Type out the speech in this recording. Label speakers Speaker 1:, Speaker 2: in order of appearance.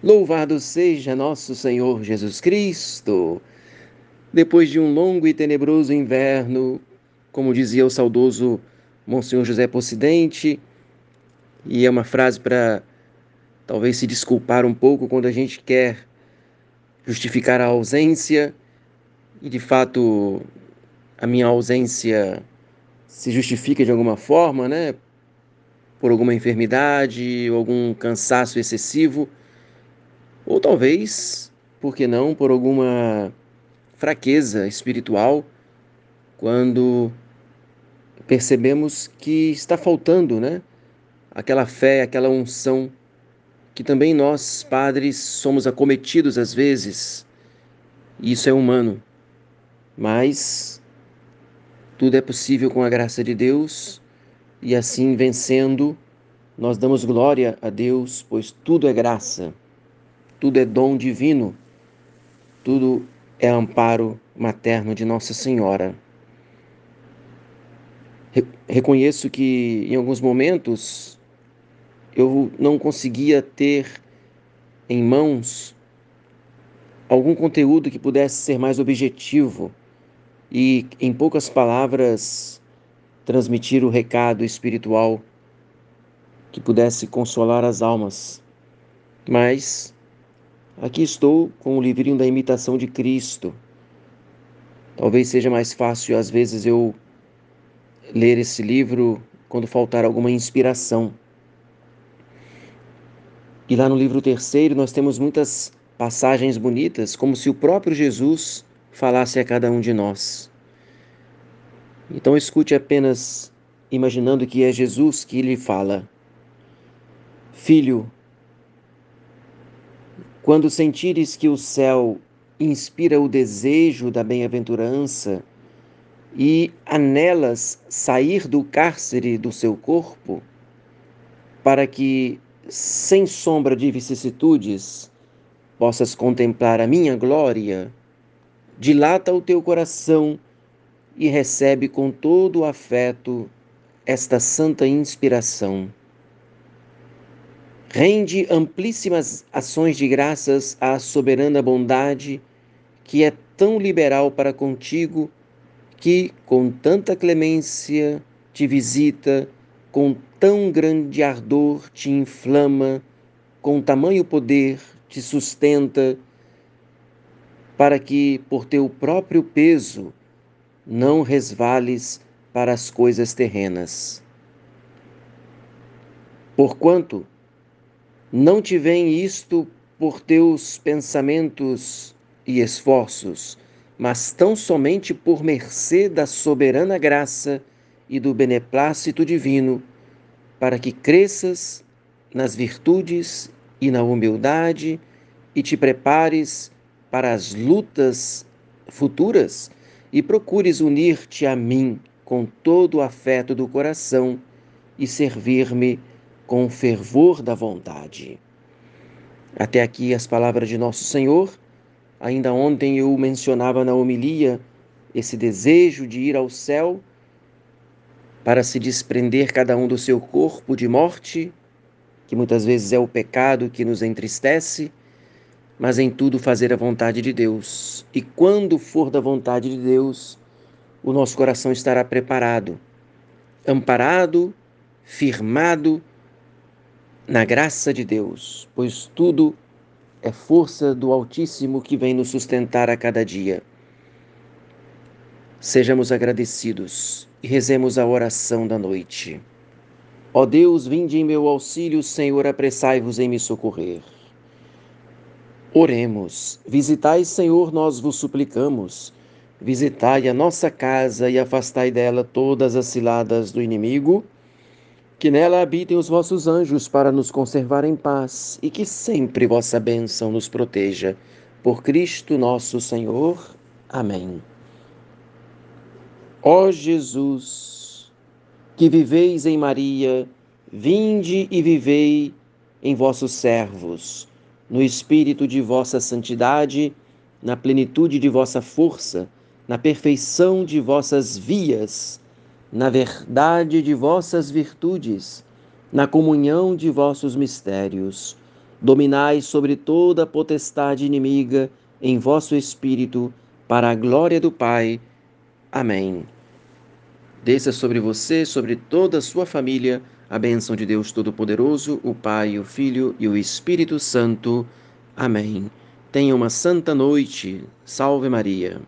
Speaker 1: Louvado seja nosso Senhor Jesus Cristo! Depois de um longo e tenebroso inverno, como dizia o saudoso Monsenhor José Possidente, e é uma frase para talvez se desculpar um pouco quando a gente quer justificar a ausência, e de fato a minha ausência se justifica de alguma forma, né? Por alguma enfermidade, algum cansaço excessivo ou talvez, por que não, por alguma fraqueza espiritual, quando percebemos que está faltando, né? Aquela fé, aquela unção que também nós, padres, somos acometidos às vezes. Isso é humano. Mas tudo é possível com a graça de Deus e assim vencendo, nós damos glória a Deus, pois tudo é graça tudo é dom divino, tudo é amparo materno de Nossa Senhora. Reconheço que em alguns momentos eu não conseguia ter em mãos algum conteúdo que pudesse ser mais objetivo e, em poucas palavras, transmitir o recado espiritual que pudesse consolar as almas. Mas Aqui estou com o livrinho da imitação de Cristo. Talvez seja mais fácil, às vezes, eu ler esse livro quando faltar alguma inspiração. E lá no livro terceiro nós temos muitas passagens bonitas, como se o próprio Jesus falasse a cada um de nós. Então escute apenas imaginando que é Jesus que lhe fala: Filho, quando sentires que o céu inspira o desejo da bem-aventurança e anelas sair do cárcere do seu corpo, para que, sem sombra de vicissitudes, possas contemplar a minha glória, dilata o teu coração e recebe com todo o afeto esta santa inspiração. Rende amplíssimas ações de graças à soberana bondade que é tão liberal para contigo, que com tanta clemência te visita, com tão grande ardor te inflama, com tamanho poder te sustenta, para que por teu próprio peso não resvales para as coisas terrenas. Porquanto, não te vem isto por teus pensamentos e esforços, mas tão somente por mercê da soberana graça e do beneplácito divino, para que cresças nas virtudes e na humildade e te prepares para as lutas futuras e procures unir-te a mim com todo o afeto do coração e servir-me com o fervor da vontade. Até aqui as palavras de Nosso Senhor. Ainda ontem eu mencionava na homilia esse desejo de ir ao céu para se desprender cada um do seu corpo de morte, que muitas vezes é o pecado que nos entristece, mas em tudo fazer a vontade de Deus. E quando for da vontade de Deus, o nosso coração estará preparado, amparado, firmado na graça de Deus, pois tudo é força do Altíssimo que vem nos sustentar a cada dia. Sejamos agradecidos e rezemos a oração da noite. Ó Deus, vinde em meu auxílio, Senhor, apressai-vos em me socorrer. Oremos. Visitai, Senhor, nós vos suplicamos. Visitai a nossa casa e afastai dela todas as ciladas do inimigo que nela habitem os vossos anjos para nos conservar em paz e que sempre vossa bênção nos proteja. Por Cristo nosso Senhor. Amém. Ó Jesus, que viveis em Maria, vinde e vivei em vossos servos, no espírito de vossa santidade, na plenitude de vossa força, na perfeição de vossas vias na verdade de vossas virtudes, na comunhão de vossos mistérios. dominai sobre toda a potestade inimiga em vosso espírito, para a glória do Pai. Amém. Desça sobre você, sobre toda a sua família, a bênção de Deus Todo-Poderoso, o Pai, o Filho e o Espírito Santo. Amém. Tenha uma santa noite. Salve Maria.